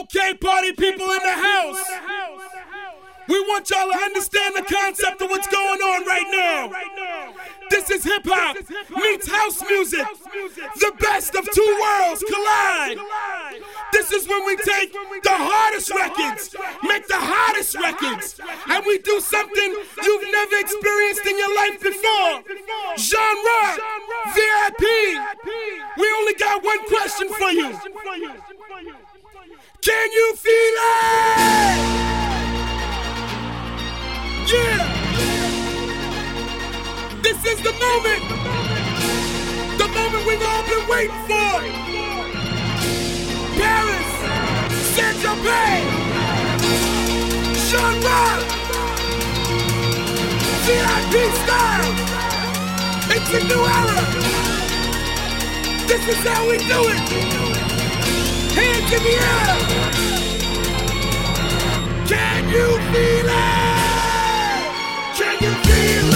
Okay, party people in the house. We want y'all to understand the concept of what's going on right now. This is hip hop meets house music. The best of two worlds collide. This is when we take the hardest records, make the hottest records, and we do something you've never experienced in your life before. Genre, VIP. We only got one question for you. Can you feel it? Yeah! This is the moment! The moment we've all been waiting for! Paris! Saint Tropez! Jean-Roch! VIP style! It's a new era! This is how we do it! Hands in the air! Can you feel it? Can you feel it?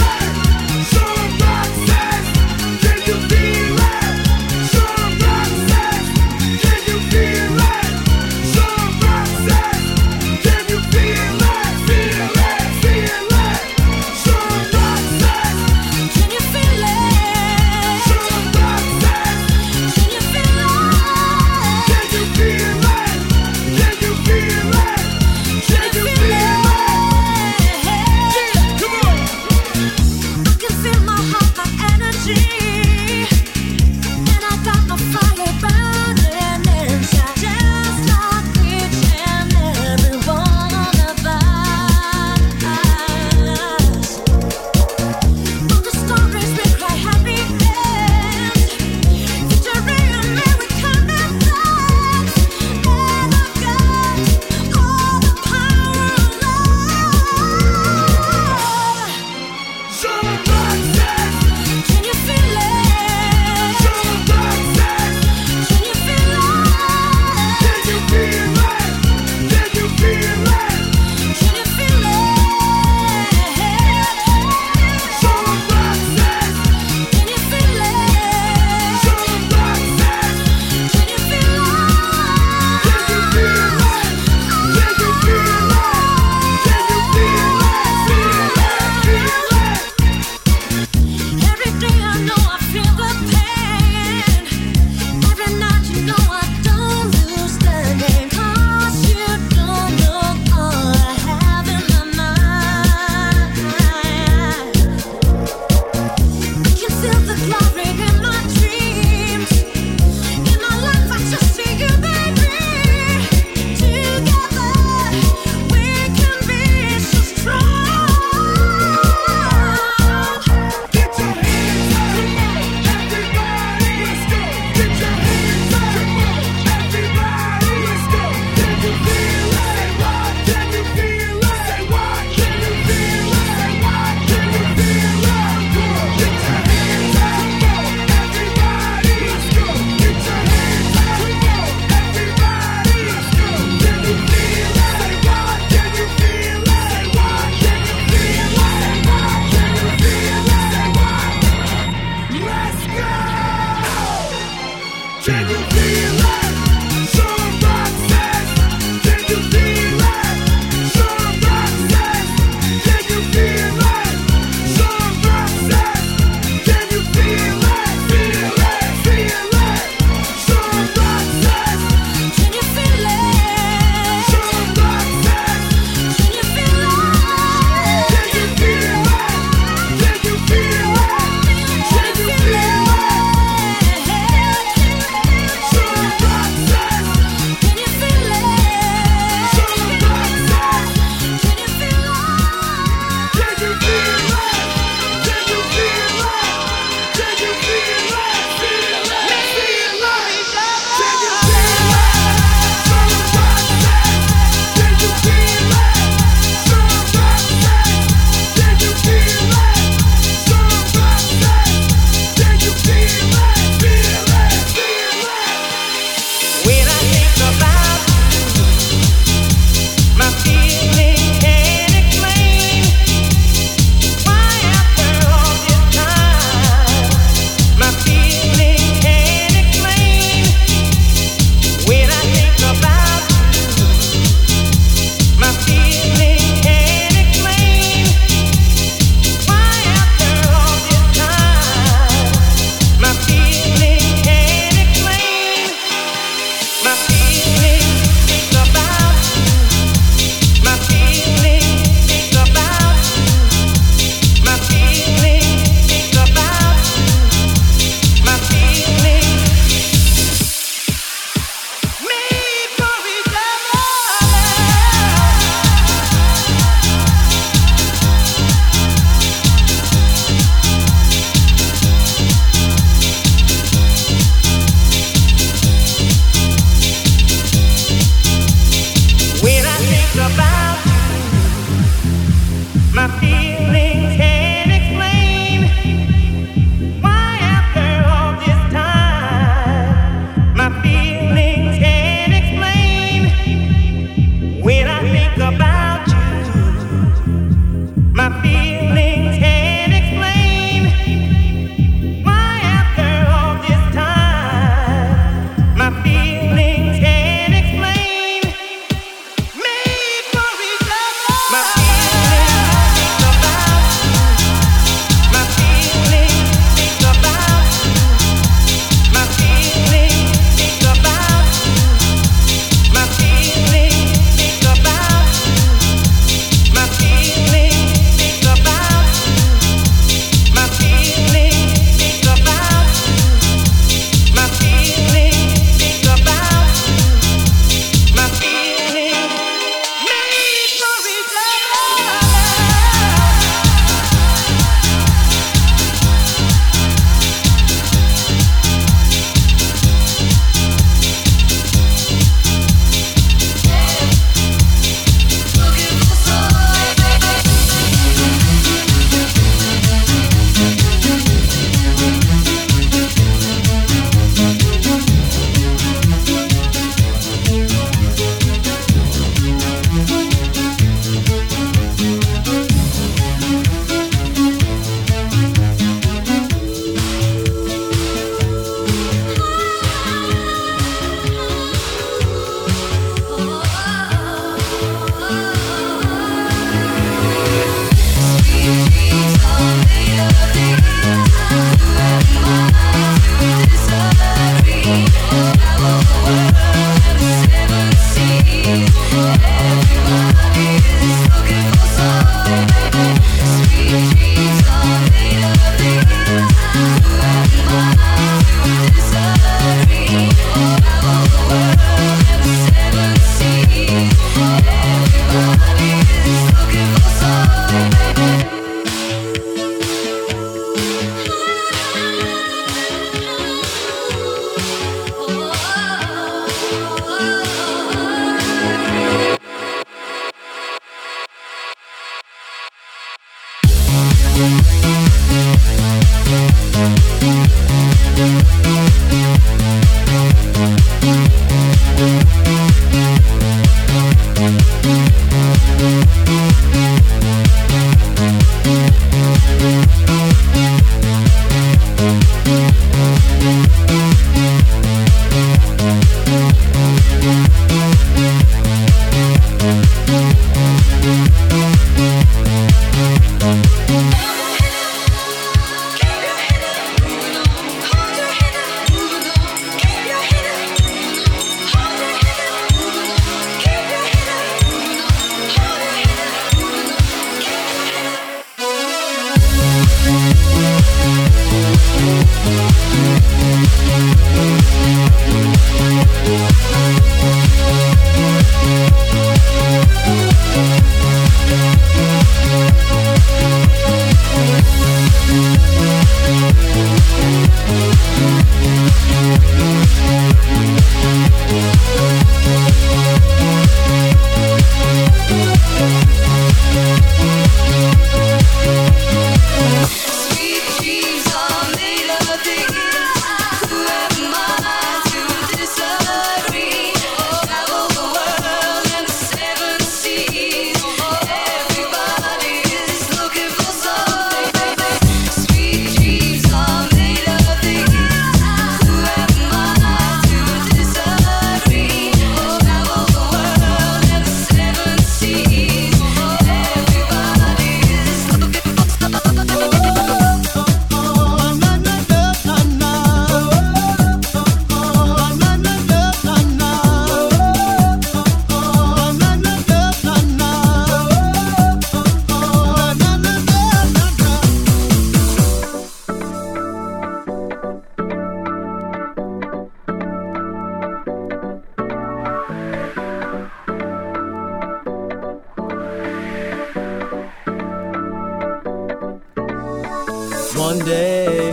One day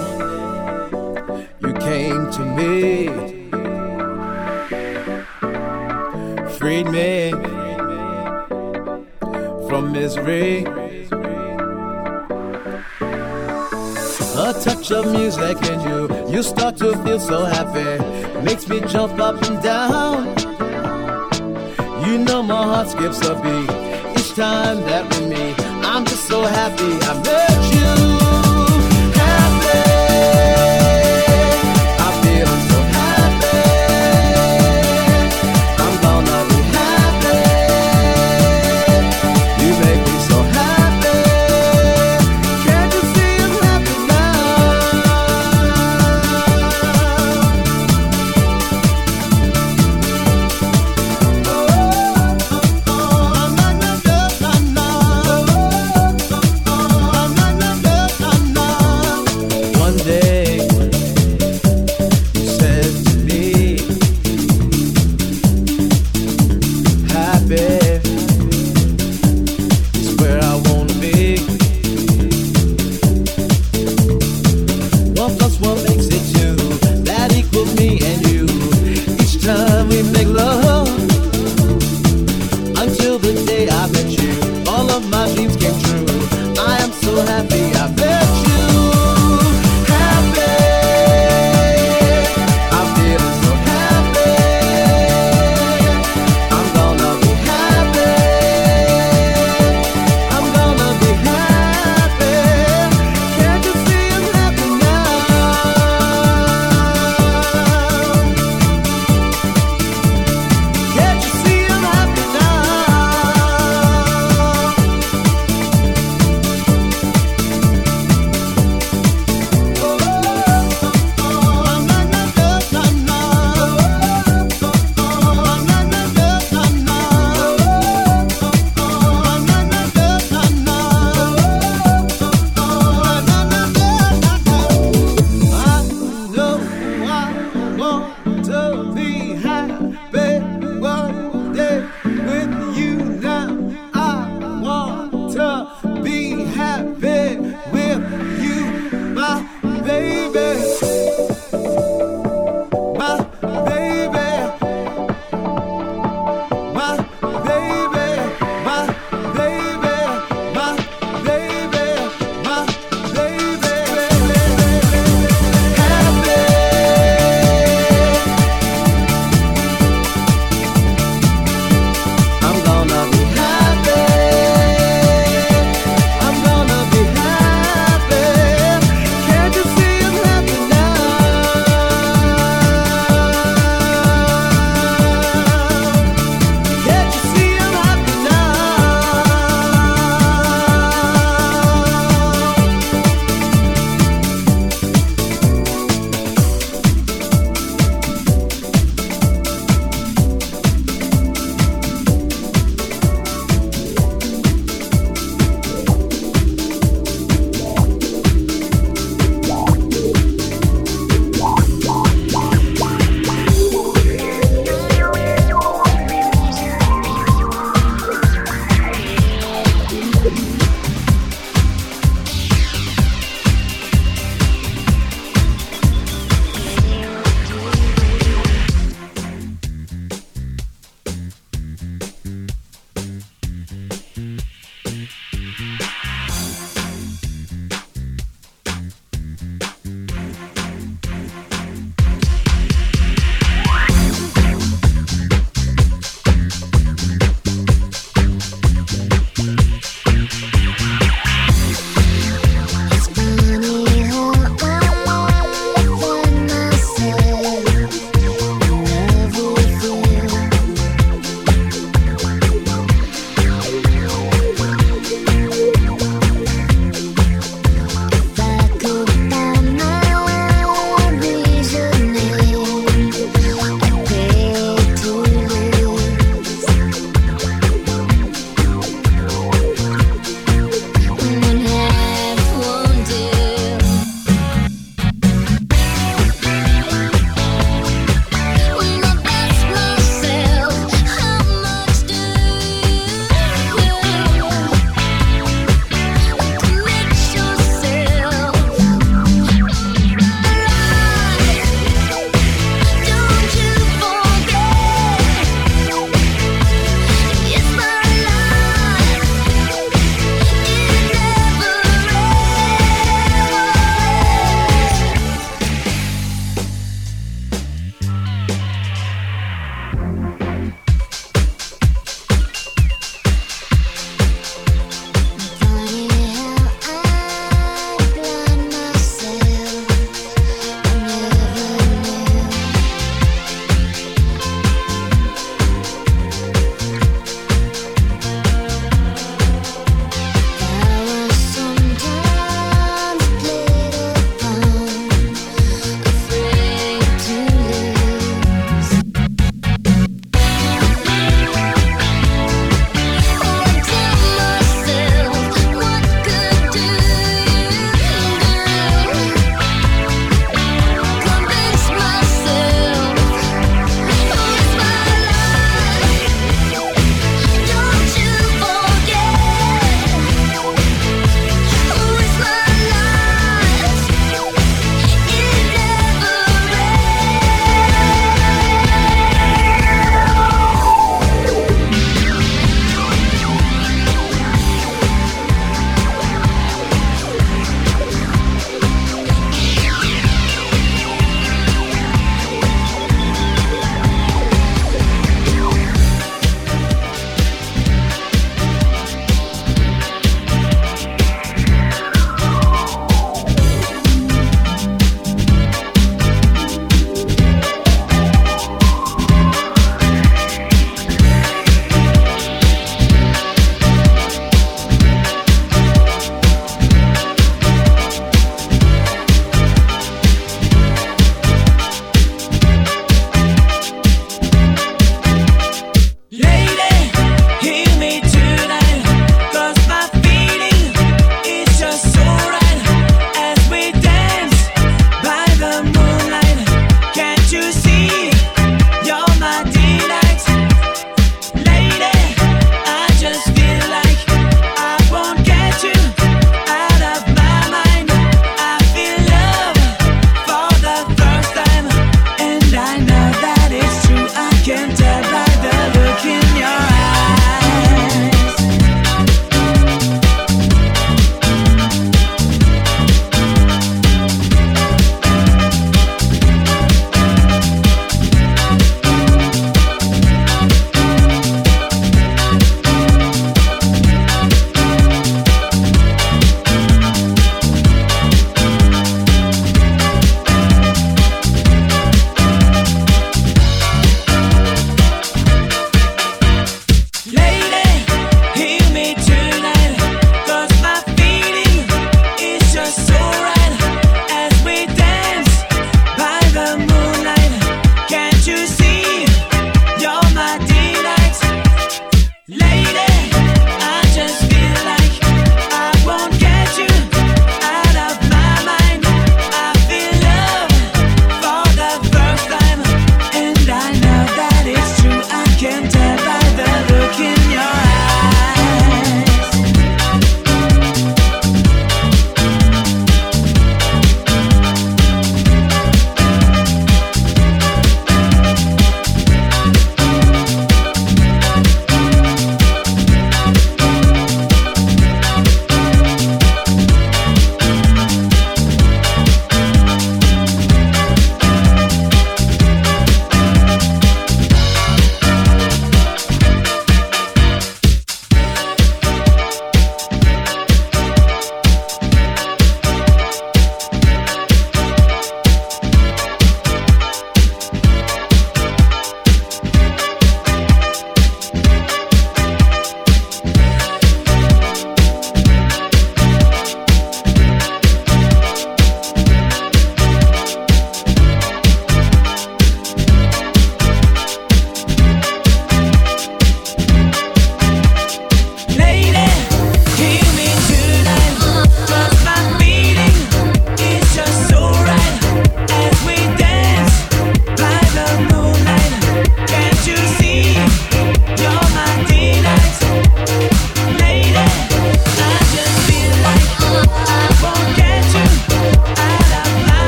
you came to me, freed me from misery. A touch of music and you, you start to feel so happy. Makes me jump up and down. You know my heart skips a beat each time that we meet. I'm just so happy I met you.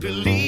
believe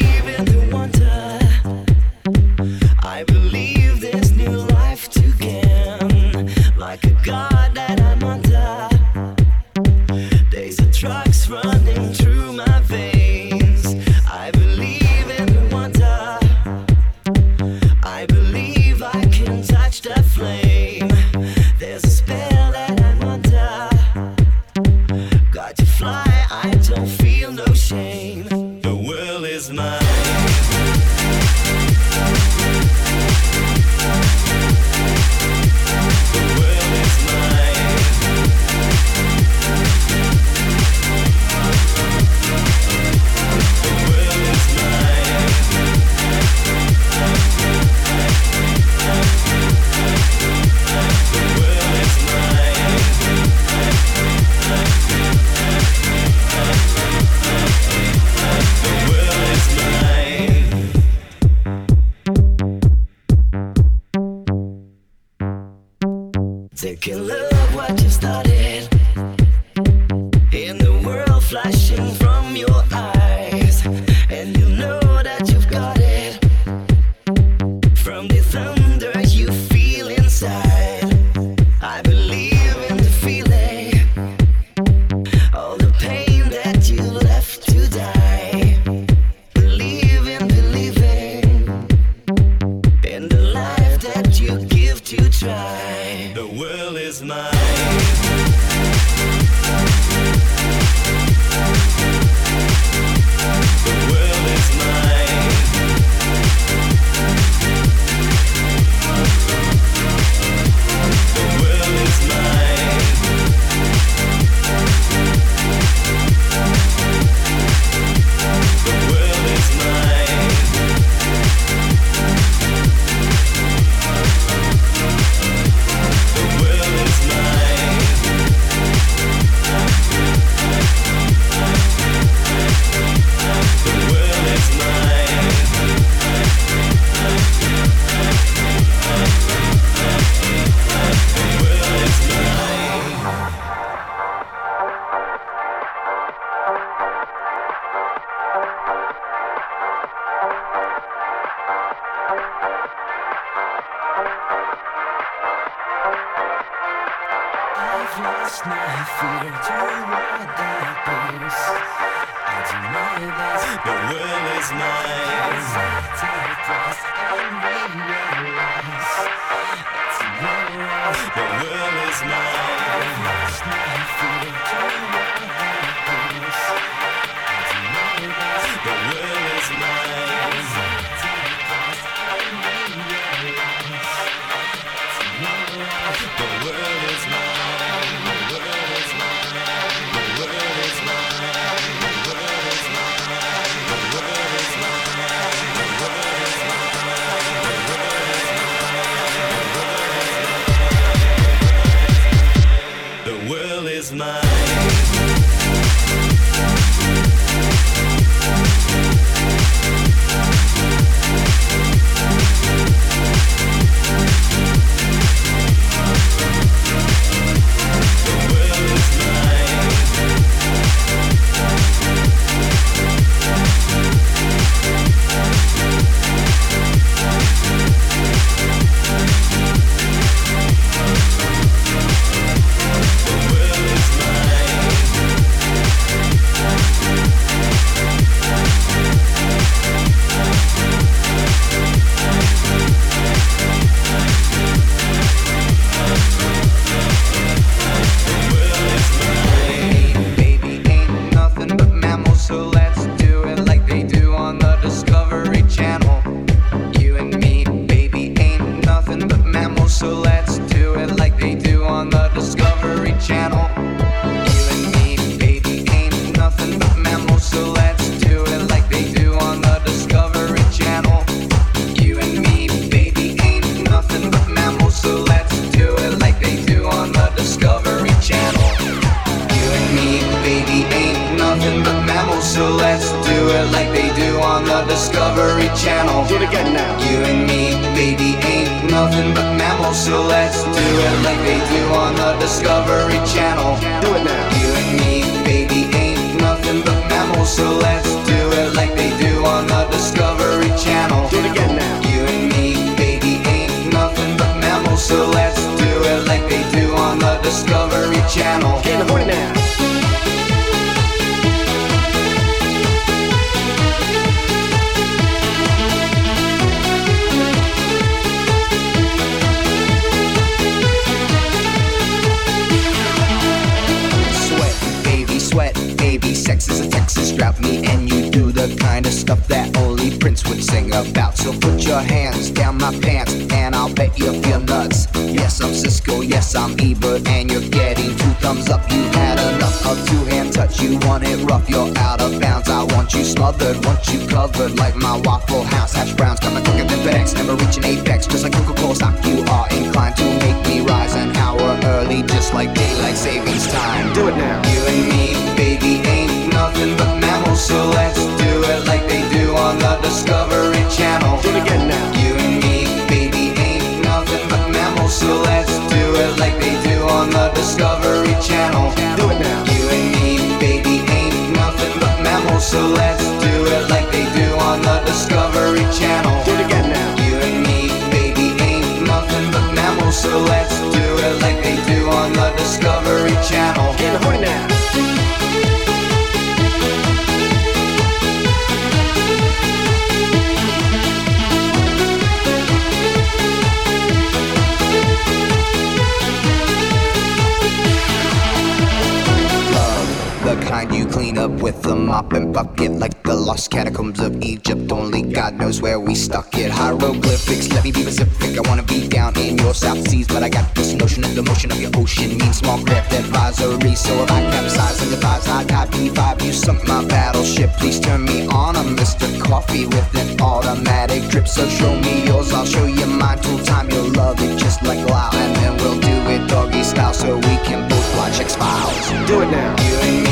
with a mop and bucket, like the lost catacombs of Egypt. Only God knows where we stuck it. Hieroglyphics, let me be Pacific. I wanna be down in your South Seas, but I got this notion of the motion of your ocean means small craft advisory. So if I capsize the thighs, I got B5. You sunk my battleship, please turn me on. I'm Mr. Coffee with an automatic drip. So show me yours, I'll show you mine. Tool time, you'll love it just like Lao, and then we'll do it doggy style so we can both watch X Files. Do it now. You and me,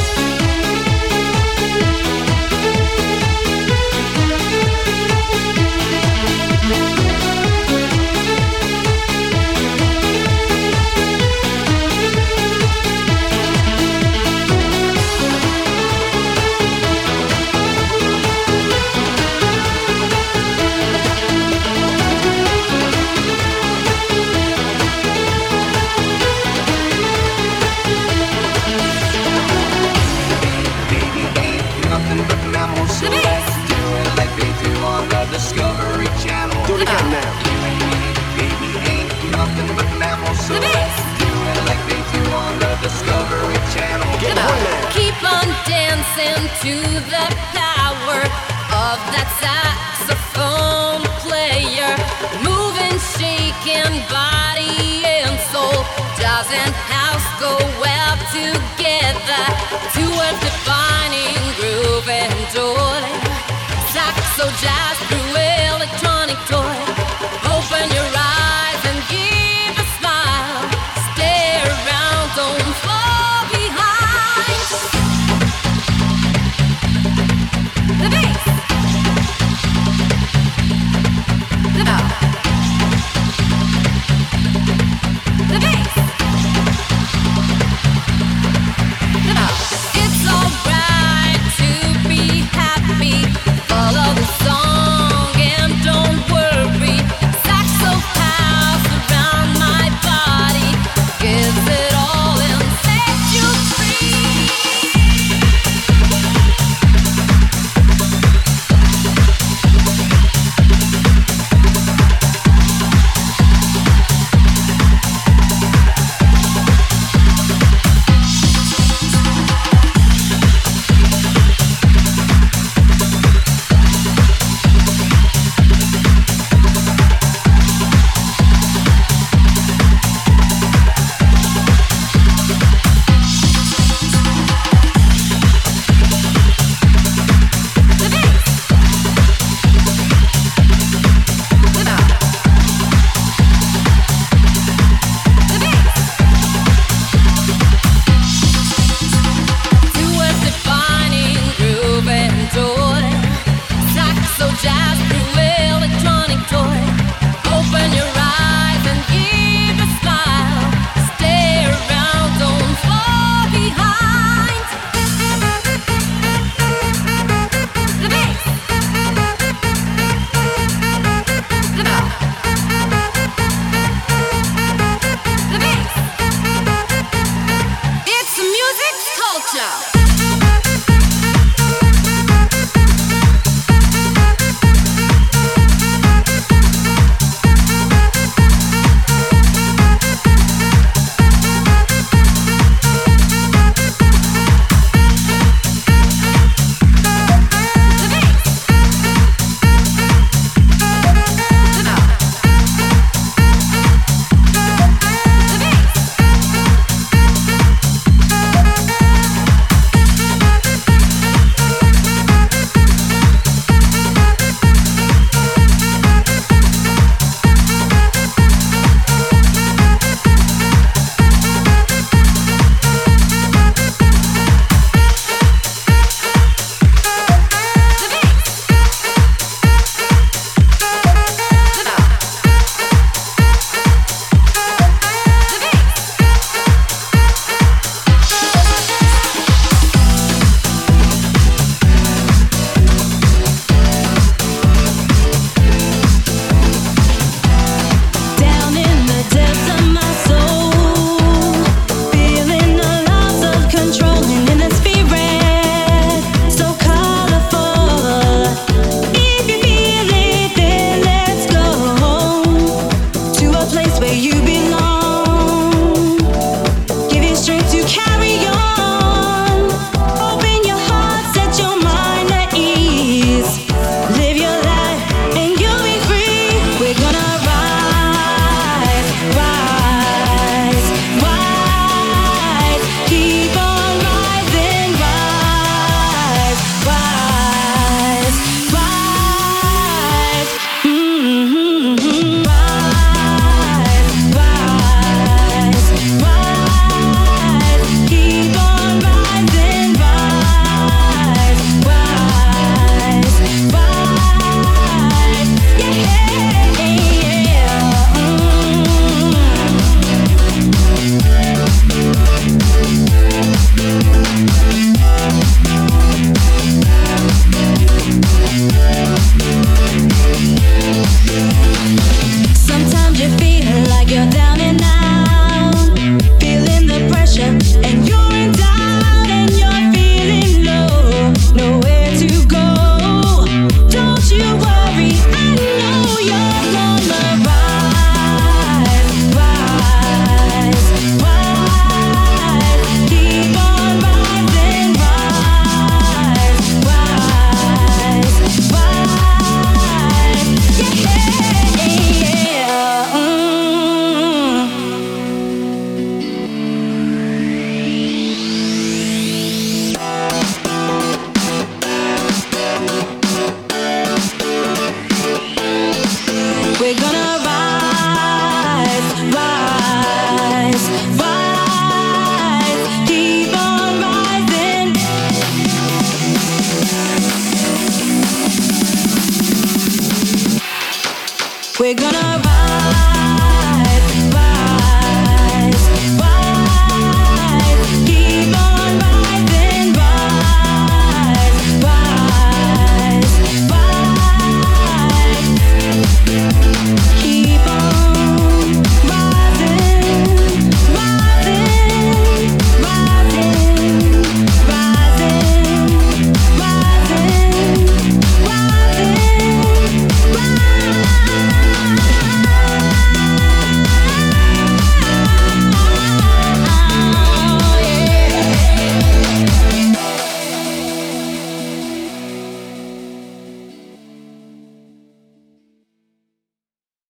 Dancing to the power of that saxophone player. Moving, shaking body and soul. Doesn't house go well together? To a defining groove and joy. Saxo